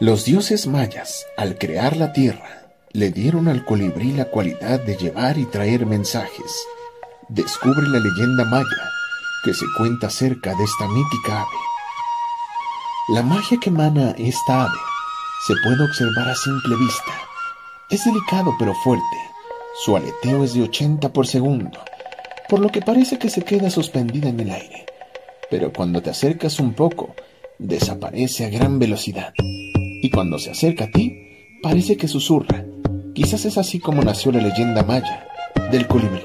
Los dioses mayas, al crear la tierra, le dieron al colibrí la cualidad de llevar y traer mensajes. Descubre la leyenda maya que se cuenta acerca de esta mítica ave. La magia que emana esta ave se puede observar a simple vista. Es delicado pero fuerte. Su aleteo es de 80 por segundo, por lo que parece que se queda suspendida en el aire. Pero cuando te acercas un poco, desaparece a gran velocidad y cuando se acerca a ti, parece que susurra. Quizás es así como nació la leyenda maya del colibrí.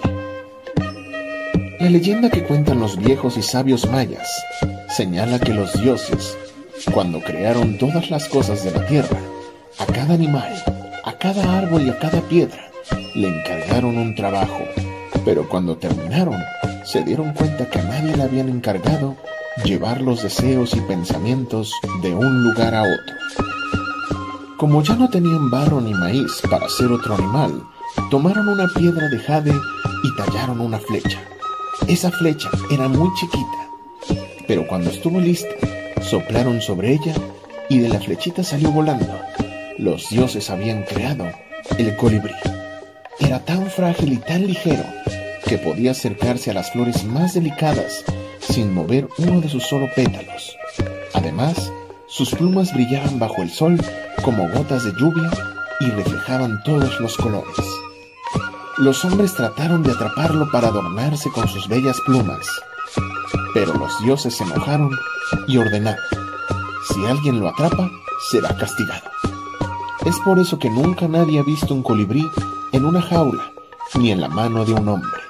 La leyenda que cuentan los viejos y sabios mayas señala que los dioses, cuando crearon todas las cosas de la tierra, a cada animal, a cada árbol y a cada piedra, le encargaron un trabajo, pero cuando terminaron, se dieron cuenta que a nadie le habían encargado llevar los deseos y pensamientos de un lugar a otro. Como ya no tenían barro ni maíz para hacer otro animal, tomaron una piedra de jade y tallaron una flecha. Esa flecha era muy chiquita, pero cuando estuvo lista, soplaron sobre ella y de la flechita salió volando. Los dioses habían creado el colibrí. Era tan frágil y tan ligero que podía acercarse a las flores más delicadas sin mover uno de sus solo pétalos. Además, sus plumas brillaban bajo el sol como gotas de lluvia y reflejaban todos los colores. Los hombres trataron de atraparlo para adornarse con sus bellas plumas, pero los dioses se enojaron y ordenaron, si alguien lo atrapa, será castigado. Es por eso que nunca nadie ha visto un colibrí en una jaula ni en la mano de un hombre.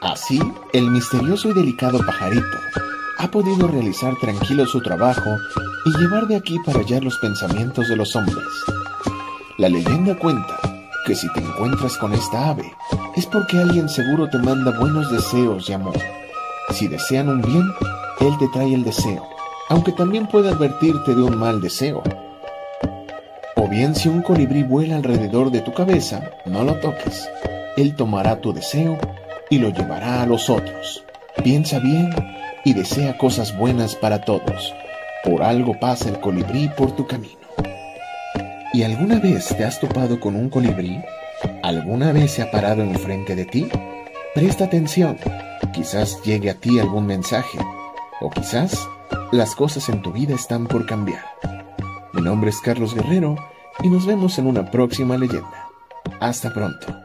Así, el misterioso y delicado pajarito ha podido realizar tranquilo su trabajo y llevar de aquí para allá los pensamientos de los hombres. La leyenda cuenta que si te encuentras con esta ave es porque alguien seguro te manda buenos deseos y amor. Si desean un bien, él te trae el deseo, aunque también puede advertirte de un mal deseo. O bien si un colibrí vuela alrededor de tu cabeza, no lo toques. Él tomará tu deseo y lo llevará a los otros. Piensa bien y desea cosas buenas para todos. Por algo pasa el colibrí por tu camino. ¿Y alguna vez te has topado con un colibrí? ¿Alguna vez se ha parado enfrente de ti? Presta atención, quizás llegue a ti algún mensaje, o quizás las cosas en tu vida están por cambiar. Mi nombre es Carlos Guerrero y nos vemos en una próxima leyenda. Hasta pronto.